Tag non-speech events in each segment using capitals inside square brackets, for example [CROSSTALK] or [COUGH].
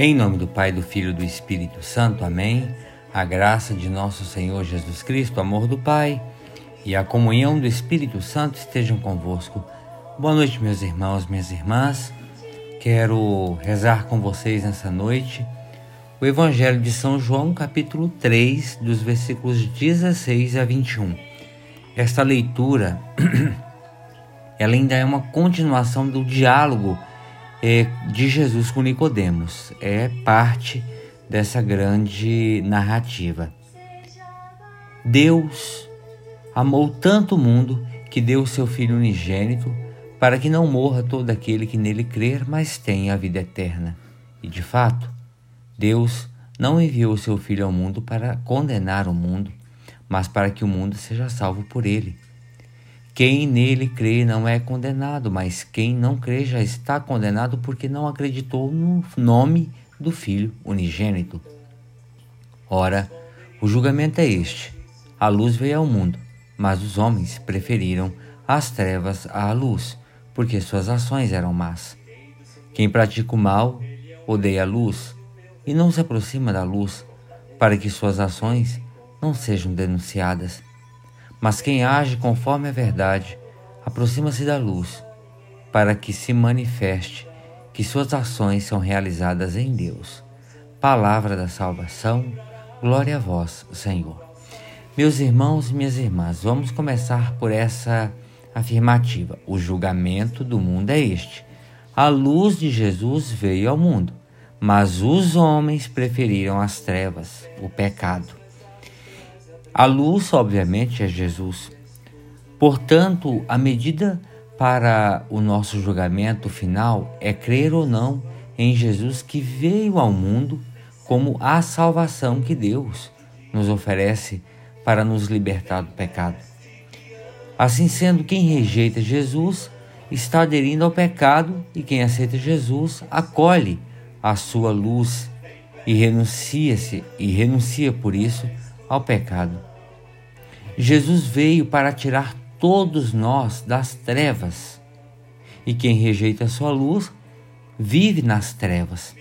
Em nome do Pai, do Filho e do Espírito Santo. Amém. A graça de nosso Senhor Jesus Cristo, o amor do Pai e a comunhão do Espírito Santo estejam convosco. Boa noite, meus irmãos, minhas irmãs. Quero rezar com vocês nessa noite o Evangelho de São João, capítulo 3, dos versículos 16 a 21. Esta leitura [CLEARS THROAT] ela ainda é uma continuação do diálogo é, de Jesus com Nicodemos. É parte dessa grande narrativa. Deus amou tanto o mundo que deu o seu Filho unigênito para que não morra todo aquele que nele crer, mas tenha a vida eterna. E de fato, Deus não enviou o seu Filho ao mundo para condenar o mundo, mas para que o mundo seja salvo por ele. Quem nele crê não é condenado, mas quem não crê já está condenado porque não acreditou no nome do Filho unigênito. Ora, o julgamento é este: a luz veio ao mundo, mas os homens preferiram as trevas à luz, porque suas ações eram más. Quem pratica o mal odeia a luz e não se aproxima da luz, para que suas ações não sejam denunciadas. Mas quem age conforme a verdade aproxima-se da luz, para que se manifeste que suas ações são realizadas em Deus. Palavra da salvação, glória a vós, Senhor. Meus irmãos e minhas irmãs, vamos começar por essa afirmativa. O julgamento do mundo é este. A luz de Jesus veio ao mundo, mas os homens preferiram as trevas, o pecado. A luz, obviamente, é Jesus. Portanto, a medida para o nosso julgamento final é crer ou não em Jesus que veio ao mundo como a salvação que Deus nos oferece para nos libertar do pecado. Assim sendo, quem rejeita Jesus está aderindo ao pecado e quem aceita Jesus acolhe a sua luz e renuncia-se e renuncia por isso ao pecado. Jesus veio para tirar todos nós das trevas. E quem rejeita a sua luz vive nas trevas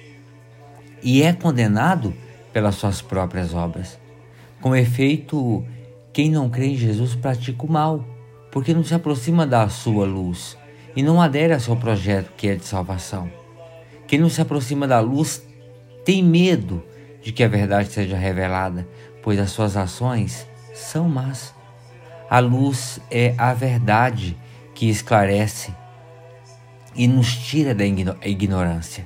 e é condenado pelas suas próprias obras. Com efeito, quem não crê em Jesus pratica o mal, porque não se aproxima da sua luz e não adere ao seu projeto que é de salvação. Quem não se aproxima da luz tem medo de que a verdade seja revelada, pois as suas ações são más. A luz é a verdade que esclarece e nos tira da ignorância.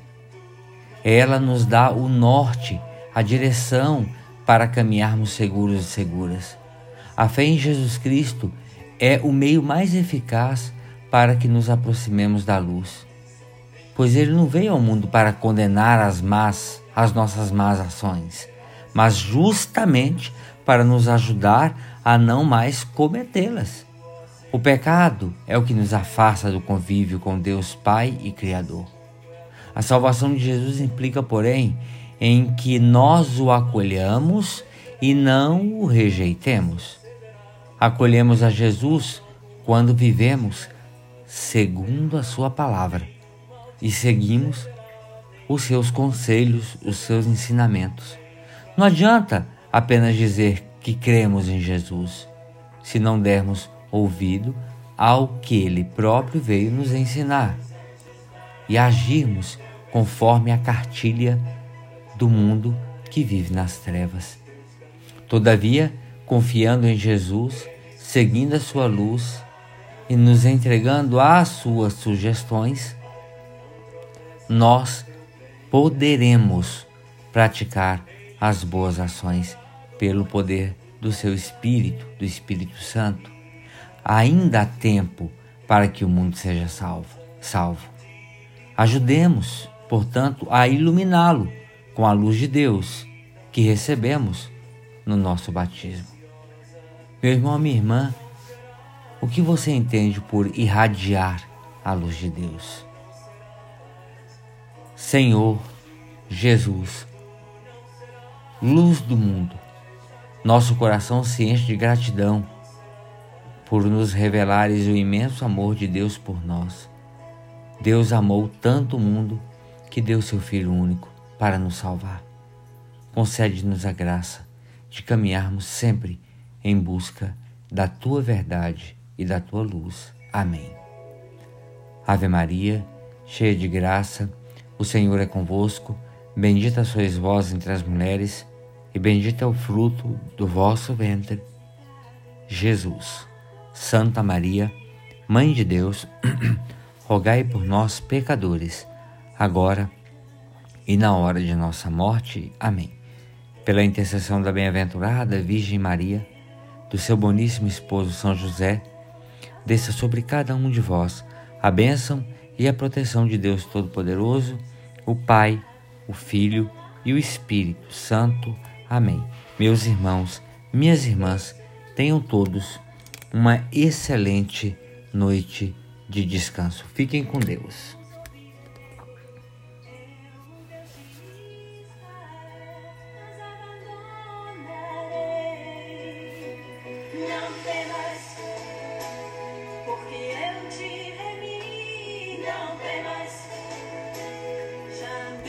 Ela nos dá o norte, a direção para caminharmos seguros e seguras. A fé em Jesus Cristo é o meio mais eficaz para que nos aproximemos da luz, pois ele não veio ao mundo para condenar as más, as nossas más ações, mas justamente para nos ajudar a não mais cometê-las. O pecado é o que nos afasta do convívio com Deus Pai e Criador. A salvação de Jesus implica, porém, em que nós o acolhamos e não o rejeitemos. Acolhemos a Jesus quando vivemos segundo a Sua palavra e seguimos os seus conselhos, os seus ensinamentos. Não adianta apenas dizer que cremos em Jesus se não dermos ouvido ao que ele próprio veio nos ensinar e agirmos conforme a cartilha do mundo que vive nas trevas. Todavia, confiando em Jesus, seguindo a sua luz e nos entregando às suas sugestões, nós poderemos praticar as boas ações pelo poder do seu Espírito, do Espírito Santo. Ainda há tempo para que o mundo seja salvo. salvo. Ajudemos, portanto, a iluminá-lo com a luz de Deus que recebemos no nosso batismo. Meu irmão, minha irmã, o que você entende por irradiar a luz de Deus? Senhor Jesus, luz do mundo, nosso coração se enche de gratidão por nos revelares o imenso amor de Deus por nós. Deus amou tanto o mundo que deu seu Filho único para nos salvar. Concede-nos a graça de caminharmos sempre em busca da tua verdade e da tua luz. Amém. Ave Maria, cheia de graça, o Senhor é convosco. Bendita sois vós entre as mulheres, e bendito é o fruto do vosso ventre, Jesus. Santa Maria, Mãe de Deus, [CLEARS THROAT] rogai por nós, pecadores, agora e na hora de nossa morte. Amém. Pela intercessão da bem-aventurada Virgem Maria, do seu boníssimo esposo São José, desça sobre cada um de vós a bênção e a proteção de Deus Todo-Poderoso, o Pai, o Filho e o Espírito Santo. Amém. Meus irmãos, minhas irmãs, tenham todos uma excelente noite de descanso. Fiquem com Deus.